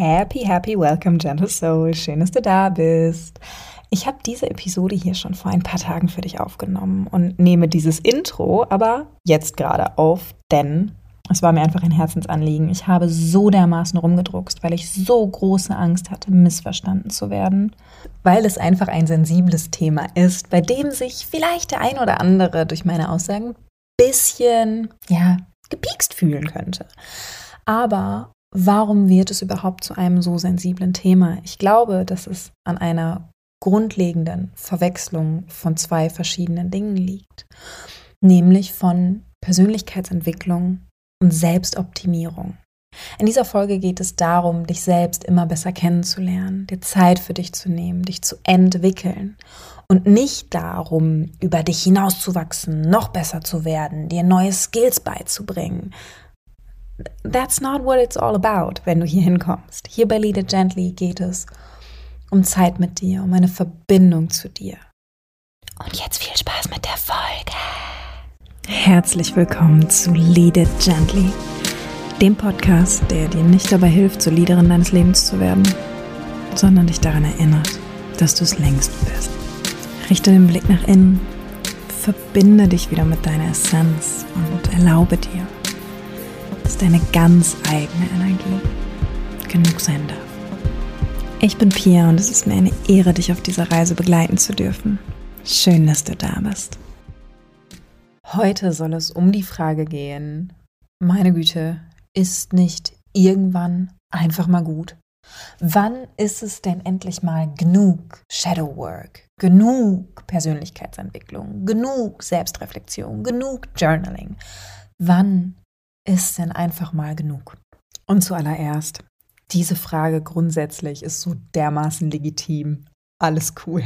Happy, happy welcome, Gentle Soul. Schön, dass du da bist. Ich habe diese Episode hier schon vor ein paar Tagen für dich aufgenommen und nehme dieses Intro aber jetzt gerade auf, denn es war mir einfach ein Herzensanliegen. Ich habe so dermaßen rumgedruckst, weil ich so große Angst hatte, missverstanden zu werden, weil es einfach ein sensibles Thema ist, bei dem sich vielleicht der ein oder andere durch meine Aussagen ein bisschen, ja, gepiekst fühlen könnte. Aber warum wird es überhaupt zu einem so sensiblen Thema? Ich glaube, dass es an einer grundlegenden Verwechslung von zwei verschiedenen Dingen liegt, nämlich von Persönlichkeitsentwicklung und Selbstoptimierung. In dieser Folge geht es darum, dich selbst immer besser kennenzulernen, dir Zeit für dich zu nehmen, dich zu entwickeln und nicht darum, über dich hinauszuwachsen, noch besser zu werden, dir neue Skills beizubringen. That's not what it's all about, wenn du hier hinkommst. Hier bei Lead It Gently geht es um Zeit mit dir, um eine Verbindung zu dir. Und jetzt viel Spaß mit der Folge. Herzlich willkommen zu Lead It Gently, dem Podcast, der dir nicht dabei hilft, zur Leaderin deines Lebens zu werden, sondern dich daran erinnert, dass du es längst bist. Richte den Blick nach innen, verbinde dich wieder mit deiner Essenz und erlaube dir, deine ganz eigene Energie genug sein darf. Ich bin Pia und es ist mir eine Ehre, dich auf dieser Reise begleiten zu dürfen. Schön, dass du da bist. Heute soll es um die Frage gehen, meine Güte, ist nicht irgendwann einfach mal gut? Wann ist es denn endlich mal genug Shadow Work, genug Persönlichkeitsentwicklung, genug Selbstreflexion, genug Journaling? Wann ist denn einfach mal genug? Und zuallererst, diese Frage grundsätzlich ist so dermaßen legitim. Alles cool.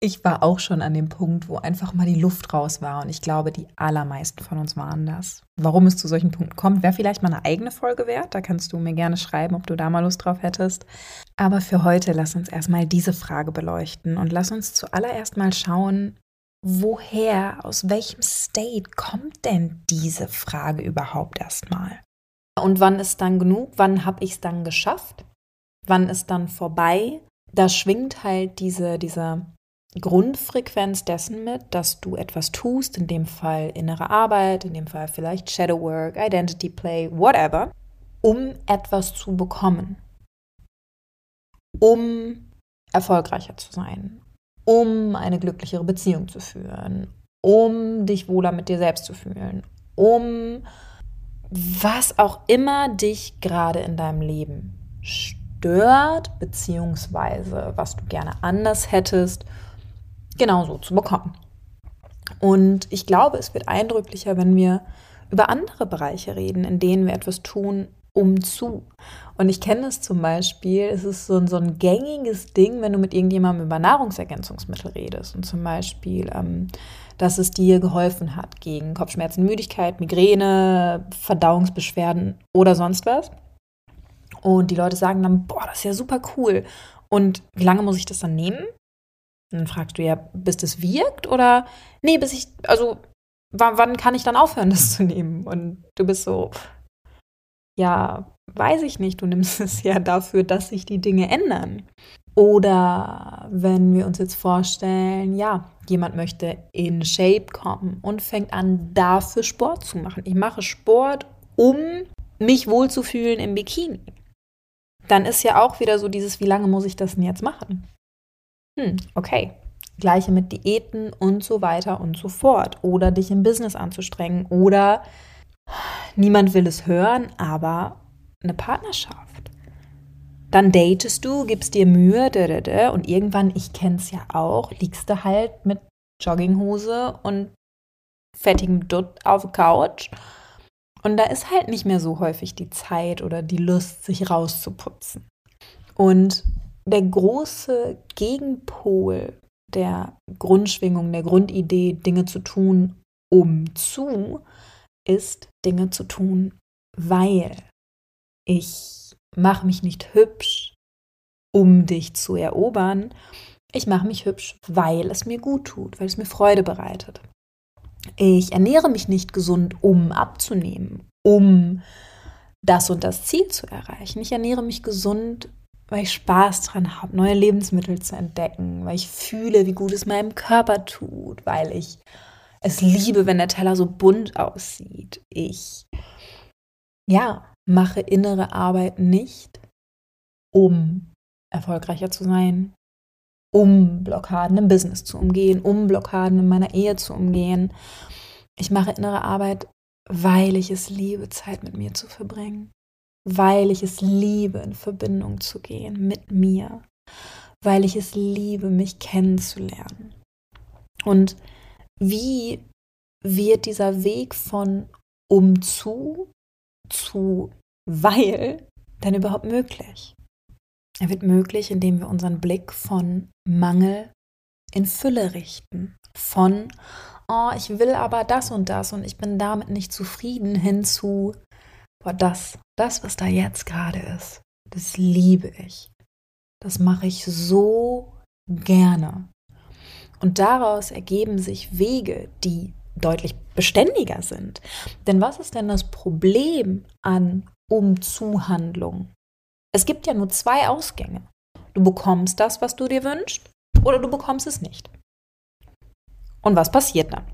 Ich war auch schon an dem Punkt, wo einfach mal die Luft raus war und ich glaube, die allermeisten von uns waren das. Warum es zu solchen Punkten kommt, wäre vielleicht mal eine eigene Folge wert. Da kannst du mir gerne schreiben, ob du da mal Lust drauf hättest. Aber für heute lass uns erstmal diese Frage beleuchten und lass uns zuallererst mal schauen, woher, aus welchem State kommt denn diese Frage überhaupt erstmal? Und wann ist dann genug? Wann habe ich es dann geschafft? Wann ist dann vorbei? Da schwingt halt diese, diese Grundfrequenz dessen mit, dass du etwas tust, in dem Fall innere Arbeit, in dem Fall vielleicht Shadow Work, Identity Play, whatever, um etwas zu bekommen. Um erfolgreicher zu sein, um eine glücklichere Beziehung zu führen, um dich wohler mit dir selbst zu fühlen, um was auch immer dich gerade in deinem Leben stört, beziehungsweise was du gerne anders hättest, genauso zu bekommen. Und ich glaube, es wird eindrücklicher, wenn wir über andere Bereiche reden, in denen wir etwas tun, um zu. Und ich kenne es zum Beispiel, es ist so ein, so ein gängiges Ding, wenn du mit irgendjemandem über Nahrungsergänzungsmittel redest. Und zum Beispiel, ähm, dass es dir geholfen hat gegen Kopfschmerzen, Müdigkeit, Migräne, Verdauungsbeschwerden oder sonst was. Und die Leute sagen dann, boah, das ist ja super cool. Und wie lange muss ich das dann nehmen? Und dann fragst du ja, bis das wirkt oder nee, bis ich, also wann kann ich dann aufhören, das zu nehmen? Und du bist so, ja, weiß ich nicht, du nimmst es ja dafür, dass sich die Dinge ändern. Oder wenn wir uns jetzt vorstellen, ja, jemand möchte in Shape kommen und fängt an, dafür Sport zu machen. Ich mache Sport, um mich wohlzufühlen im Bikini. Dann ist ja auch wieder so dieses, wie lange muss ich das denn jetzt machen? Hm, okay. Gleiche mit Diäten und so weiter und so fort. Oder dich im Business anzustrengen. Oder niemand will es hören, aber eine Partnerschaft dann datest du, gibst dir Mühe, und irgendwann, ich kenn's ja auch, liegst du halt mit Jogginghose und fettigem Dutt auf der Couch. Und da ist halt nicht mehr so häufig die Zeit oder die Lust, sich rauszuputzen. Und der große Gegenpol der Grundschwingung, der Grundidee, Dinge zu tun, um zu, ist Dinge zu tun, weil ich mach mich nicht hübsch, um dich zu erobern. Ich mache mich hübsch, weil es mir gut tut, weil es mir Freude bereitet. Ich ernähre mich nicht gesund, um abzunehmen, um das und das Ziel zu erreichen. Ich ernähre mich gesund, weil ich Spaß dran habe, neue Lebensmittel zu entdecken, weil ich fühle, wie gut es meinem Körper tut, weil ich es liebe, wenn der Teller so bunt aussieht. Ich, ja, mache innere Arbeit nicht, um erfolgreicher zu sein, um Blockaden im Business zu umgehen, um Blockaden in meiner Ehe zu umgehen. Ich mache innere Arbeit, weil ich es liebe, Zeit mit mir zu verbringen, weil ich es liebe, in Verbindung zu gehen mit mir, weil ich es liebe, mich kennenzulernen. Und wie wird dieser Weg von um zu zu weil denn überhaupt möglich? Er wird möglich, indem wir unseren Blick von Mangel in Fülle richten, von oh, ich will aber das und das und ich bin damit nicht zufrieden, hin zu boah, das, das, was da jetzt gerade ist, das liebe ich. Das mache ich so gerne. Und daraus ergeben sich Wege, die deutlich beständiger sind. Denn was ist denn das Problem an Umzuhandlung? Es gibt ja nur zwei Ausgänge. Du bekommst das, was du dir wünschst, oder du bekommst es nicht. Und was passiert dann?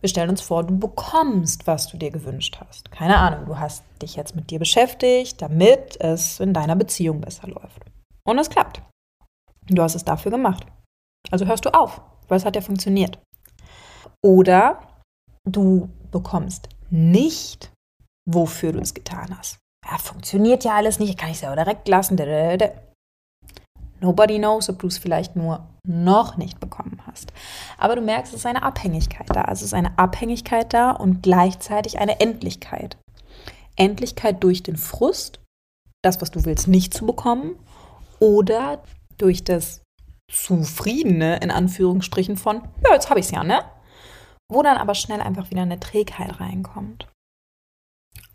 Wir stellen uns vor, du bekommst, was du dir gewünscht hast. Keine Ahnung, du hast dich jetzt mit dir beschäftigt, damit es in deiner Beziehung besser läuft. Und es klappt. Du hast es dafür gemacht. Also hörst du auf, weil es hat ja funktioniert. Oder du bekommst nicht, wofür du es getan hast. Ja, funktioniert ja alles nicht, kann ich es ja direkt lassen. Nobody knows, ob du es vielleicht nur noch nicht bekommen hast. Aber du merkst, es ist eine Abhängigkeit da. Es ist eine Abhängigkeit da und gleichzeitig eine Endlichkeit. Endlichkeit durch den Frust, das, was du willst, nicht zu bekommen, oder durch das Zufriedene, in Anführungsstrichen, von, ja, jetzt habe ich es ja, ne? Wo dann aber schnell einfach wieder eine Trägheit reinkommt.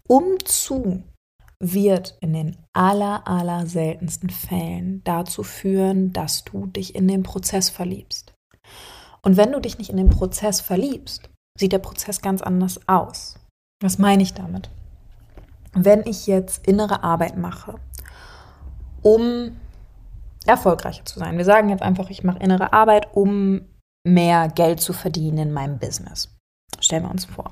Umzu wird in den aller, aller seltensten Fällen dazu führen, dass du dich in den Prozess verliebst. Und wenn du dich nicht in den Prozess verliebst, sieht der Prozess ganz anders aus. Was meine ich damit? Wenn ich jetzt innere Arbeit mache, um erfolgreicher zu sein. Wir sagen jetzt einfach, ich mache innere Arbeit, um mehr Geld zu verdienen in meinem Business. Stellen wir uns vor.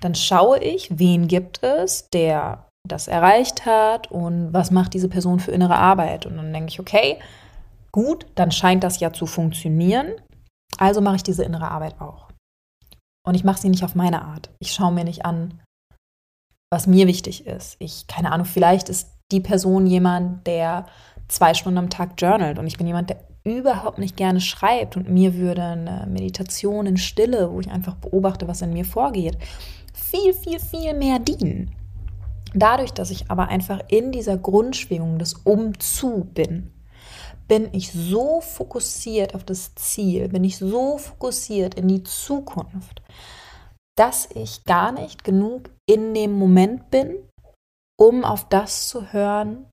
Dann schaue ich, wen gibt es, der das erreicht hat und was macht diese Person für innere Arbeit. Und dann denke ich, okay, gut, dann scheint das ja zu funktionieren. Also mache ich diese innere Arbeit auch. Und ich mache sie nicht auf meine Art. Ich schaue mir nicht an, was mir wichtig ist. Ich, keine Ahnung, vielleicht ist die Person jemand, der zwei Stunden am Tag journalt und ich bin jemand, der überhaupt nicht gerne schreibt und mir würde eine Meditation in Stille, wo ich einfach beobachte, was in mir vorgeht, viel, viel, viel mehr dienen. Dadurch, dass ich aber einfach in dieser Grundschwingung des Umzu bin, bin ich so fokussiert auf das Ziel, bin ich so fokussiert in die Zukunft, dass ich gar nicht genug in dem Moment bin, um auf das zu hören,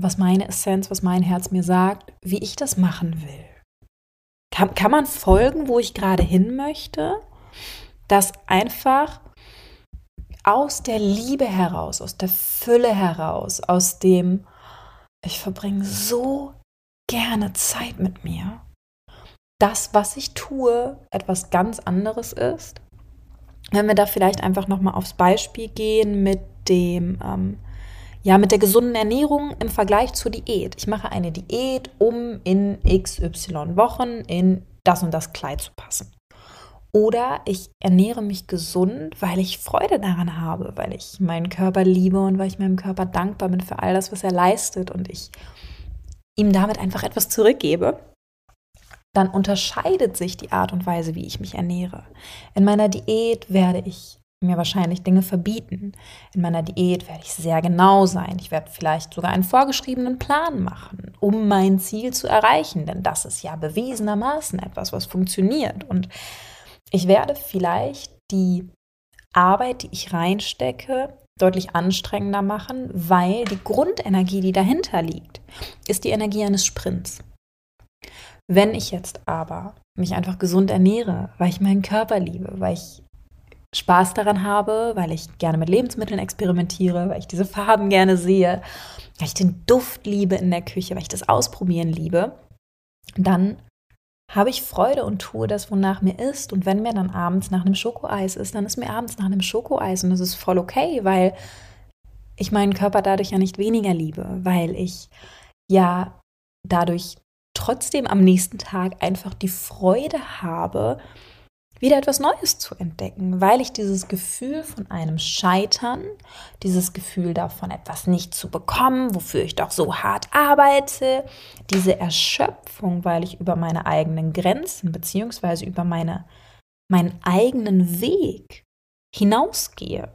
was meine Essenz, was mein Herz mir sagt, wie ich das machen will. Kann, kann man folgen, wo ich gerade hin möchte? Dass einfach aus der Liebe heraus, aus der Fülle heraus, aus dem, ich verbringe so gerne Zeit mit mir, das, was ich tue, etwas ganz anderes ist. Wenn wir da vielleicht einfach nochmal aufs Beispiel gehen mit dem, ähm, ja, mit der gesunden Ernährung im Vergleich zur Diät. Ich mache eine Diät, um in XY Wochen in das und das Kleid zu passen. Oder ich ernähre mich gesund, weil ich Freude daran habe, weil ich meinen Körper liebe und weil ich meinem Körper dankbar bin für all das, was er leistet und ich ihm damit einfach etwas zurückgebe. Dann unterscheidet sich die Art und Weise, wie ich mich ernähre. In meiner Diät werde ich mir wahrscheinlich Dinge verbieten. In meiner Diät werde ich sehr genau sein. Ich werde vielleicht sogar einen vorgeschriebenen Plan machen, um mein Ziel zu erreichen, denn das ist ja bewiesenermaßen etwas, was funktioniert. Und ich werde vielleicht die Arbeit, die ich reinstecke, deutlich anstrengender machen, weil die Grundenergie, die dahinter liegt, ist die Energie eines Sprints. Wenn ich jetzt aber mich einfach gesund ernähre, weil ich meinen Körper liebe, weil ich Spaß daran habe, weil ich gerne mit Lebensmitteln experimentiere, weil ich diese Farben gerne sehe, weil ich den Duft liebe in der Küche, weil ich das Ausprobieren liebe, dann habe ich Freude und tue das, wonach mir ist. Und wenn mir dann abends nach einem Schokoeis ist, dann ist mir abends nach einem Schokoeis und das ist voll okay, weil ich meinen Körper dadurch ja nicht weniger liebe, weil ich ja dadurch trotzdem am nächsten Tag einfach die Freude habe, wieder etwas Neues zu entdecken, weil ich dieses Gefühl von einem Scheitern, dieses Gefühl davon, etwas nicht zu bekommen, wofür ich doch so hart arbeite, diese Erschöpfung, weil ich über meine eigenen Grenzen beziehungsweise über meine, meinen eigenen Weg hinausgehe,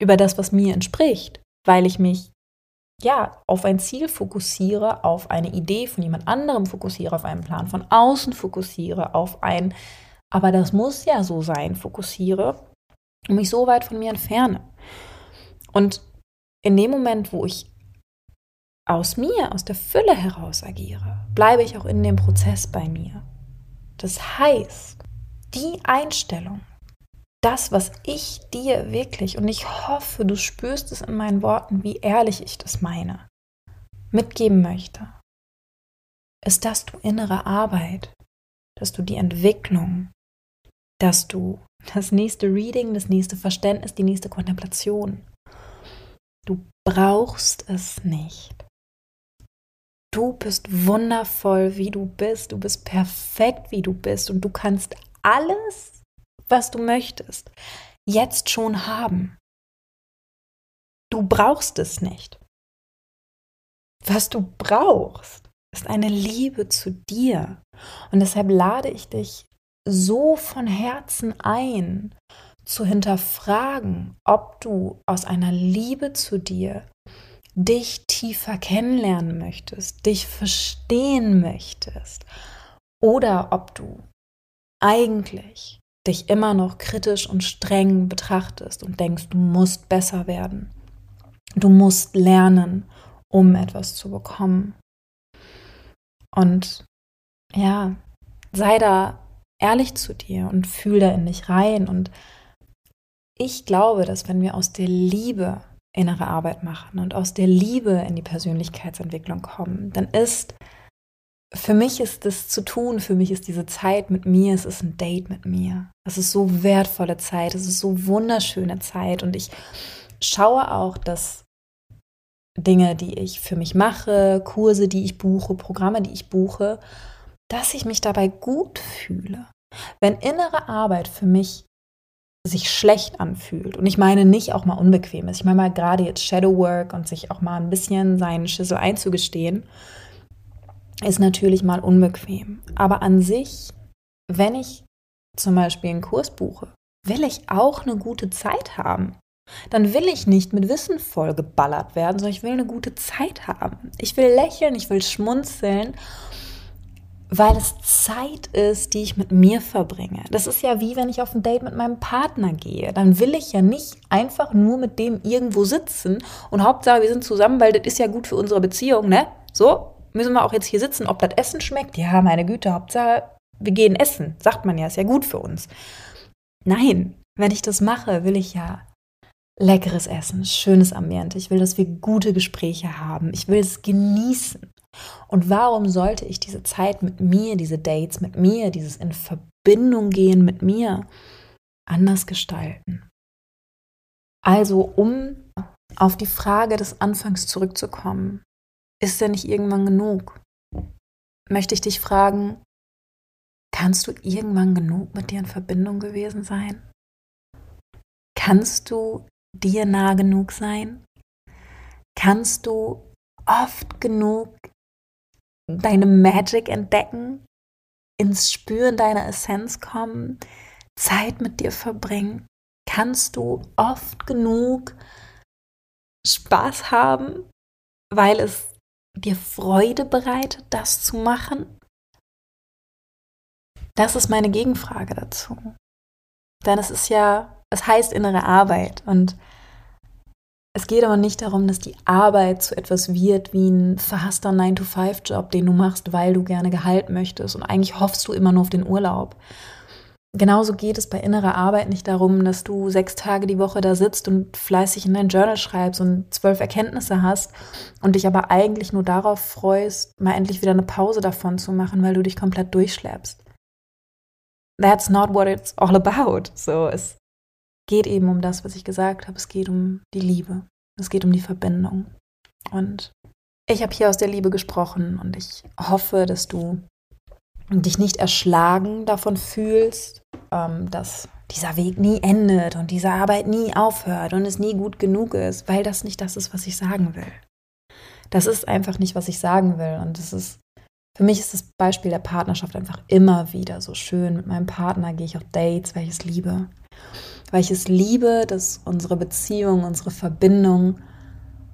über das, was mir entspricht, weil ich mich ja, auf ein Ziel fokussiere, auf eine Idee von jemand anderem fokussiere, auf einen Plan von außen fokussiere, auf ein aber das muss ja so sein, fokussiere und mich so weit von mir entferne. Und in dem Moment, wo ich aus mir, aus der Fülle heraus agiere, bleibe ich auch in dem Prozess bei mir. Das heißt, die Einstellung, das, was ich dir wirklich, und ich hoffe, du spürst es in meinen Worten, wie ehrlich ich das meine, mitgeben möchte, ist, dass du innere Arbeit, dass du die Entwicklung, dass du das nächste Reading, das nächste Verständnis, die nächste Kontemplation, du brauchst es nicht. Du bist wundervoll, wie du bist. Du bist perfekt, wie du bist. Und du kannst alles, was du möchtest, jetzt schon haben. Du brauchst es nicht. Was du brauchst, ist eine Liebe zu dir. Und deshalb lade ich dich so von Herzen ein, zu hinterfragen, ob du aus einer Liebe zu dir dich tiefer kennenlernen möchtest, dich verstehen möchtest oder ob du eigentlich dich immer noch kritisch und streng betrachtest und denkst, du musst besser werden. Du musst lernen, um etwas zu bekommen. Und ja, sei da ehrlich zu dir und fühl da in dich rein. Und ich glaube, dass wenn wir aus der Liebe innere Arbeit machen und aus der Liebe in die Persönlichkeitsentwicklung kommen, dann ist für mich ist es zu tun, für mich ist diese Zeit mit mir, es ist ein Date mit mir. Es ist so wertvolle Zeit, es ist so wunderschöne Zeit und ich schaue auch, dass Dinge, die ich für mich mache, Kurse, die ich buche, Programme, die ich buche, dass ich mich dabei gut fühle. Wenn innere Arbeit für mich sich schlecht anfühlt, und ich meine nicht auch mal unbequem ist, ich meine mal gerade jetzt Shadow Work und sich auch mal ein bisschen seinen Schüssel einzugestehen, ist natürlich mal unbequem. Aber an sich, wenn ich zum Beispiel einen Kurs buche, will ich auch eine gute Zeit haben. Dann will ich nicht mit Wissen voll geballert werden, sondern ich will eine gute Zeit haben. Ich will lächeln, ich will schmunzeln weil es Zeit ist, die ich mit mir verbringe. Das ist ja wie wenn ich auf ein Date mit meinem Partner gehe. Dann will ich ja nicht einfach nur mit dem irgendwo sitzen und Hauptsache wir sind zusammen, weil das ist ja gut für unsere Beziehung, ne? So, müssen wir auch jetzt hier sitzen, ob das Essen schmeckt? Ja, meine Güte, Hauptsache wir gehen essen, sagt man ja, ist ja gut für uns. Nein, wenn ich das mache, will ich ja leckeres Essen, schönes Ambiente. Ich will, dass wir gute Gespräche haben. Ich will es genießen. Und warum sollte ich diese Zeit mit mir, diese Dates mit mir, dieses in Verbindung gehen mit mir anders gestalten? Also, um auf die Frage des Anfangs zurückzukommen, ist denn nicht irgendwann genug? Möchte ich dich fragen, kannst du irgendwann genug mit dir in Verbindung gewesen sein? Kannst du dir nah genug sein? Kannst du oft genug deine Magic entdecken, ins Spüren deiner Essenz kommen, Zeit mit dir verbringen? Kannst du oft genug Spaß haben, weil es dir Freude bereitet, das zu machen? Das ist meine Gegenfrage dazu. Denn es ist ja, es heißt innere Arbeit und es geht aber nicht darum, dass die Arbeit zu etwas wird wie ein verhasster 9-to-5-Job, den du machst, weil du gerne Gehalt möchtest. Und eigentlich hoffst du immer nur auf den Urlaub. genauso geht es bei innerer Arbeit nicht darum, dass du sechs Tage die Woche da sitzt und fleißig in dein Journal schreibst und zwölf Erkenntnisse hast und dich aber eigentlich nur darauf freust, mal endlich wieder eine Pause davon zu machen, weil du dich komplett durchschleppst. That's not what it's all about. So, es geht eben um das, was ich gesagt habe. Es geht um die Liebe. Es geht um die Verbindung. Und ich habe hier aus der Liebe gesprochen und ich hoffe, dass du dich nicht erschlagen davon fühlst, ähm, dass dieser Weg nie endet und diese Arbeit nie aufhört und es nie gut genug ist, weil das nicht das ist, was ich sagen will. Das ist einfach nicht, was ich sagen will. Und es ist, für mich ist das Beispiel der Partnerschaft einfach immer wieder so schön. Mit meinem Partner gehe ich auf Dates, weil ich es liebe. Weil ich es liebe, dass unsere Beziehung, unsere Verbindung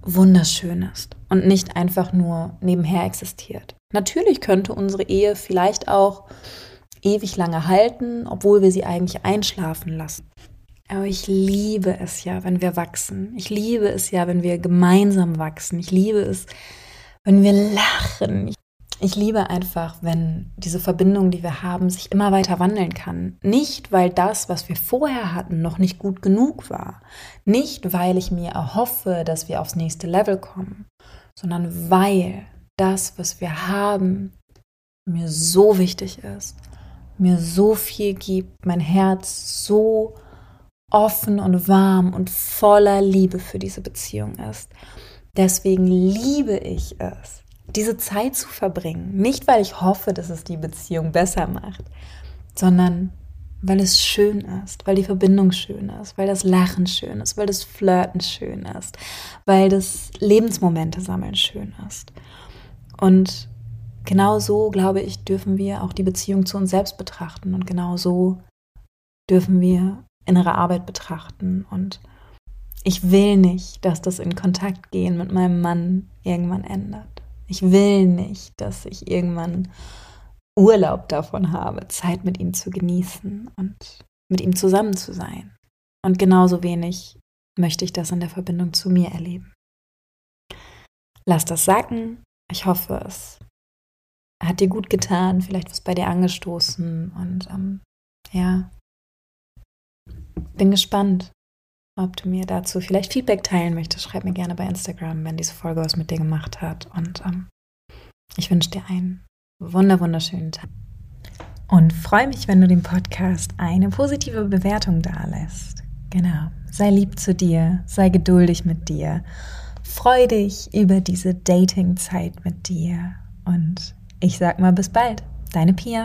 wunderschön ist und nicht einfach nur nebenher existiert. Natürlich könnte unsere Ehe vielleicht auch ewig lange halten, obwohl wir sie eigentlich einschlafen lassen. Aber ich liebe es ja, wenn wir wachsen. Ich liebe es ja, wenn wir gemeinsam wachsen. Ich liebe es, wenn wir lachen. Ich liebe einfach, wenn diese Verbindung, die wir haben, sich immer weiter wandeln kann. Nicht, weil das, was wir vorher hatten, noch nicht gut genug war. Nicht, weil ich mir erhoffe, dass wir aufs nächste Level kommen, sondern weil das, was wir haben, mir so wichtig ist, mir so viel gibt, mein Herz so offen und warm und voller Liebe für diese Beziehung ist. Deswegen liebe ich es, diese Zeit zu verbringen. Nicht, weil ich hoffe, dass es die Beziehung besser macht, sondern weil es schön ist, weil die Verbindung schön ist, weil das Lachen schön ist, weil das Flirten schön ist, weil das Lebensmomente sammeln schön ist. Und genau so, glaube ich, dürfen wir auch die Beziehung zu uns selbst betrachten und genau so dürfen wir innere Arbeit betrachten. Und ich will nicht, dass das in Kontakt gehen mit meinem Mann irgendwann ändert. Ich will nicht, dass ich irgendwann Urlaub davon habe, Zeit mit ihm zu genießen und mit ihm zusammen zu sein. Und genauso wenig möchte ich das in der Verbindung zu mir erleben. Lass das sacken, ich hoffe, es hat dir gut getan, vielleicht was bei dir angestoßen und ähm, ja, bin gespannt, ob du mir dazu vielleicht Feedback teilen möchtest. Schreib mir gerne bei Instagram, wenn diese Folge was mit dir gemacht hat und ähm, ich wünsche dir einen wunder wunderschönen Tag. Und freue mich, wenn du dem Podcast eine positive Bewertung dalässt. Genau. Sei lieb zu dir, sei geduldig mit dir Freu dich über diese Dating-Zeit mit dir und ich sag mal bis bald. Deine Pia.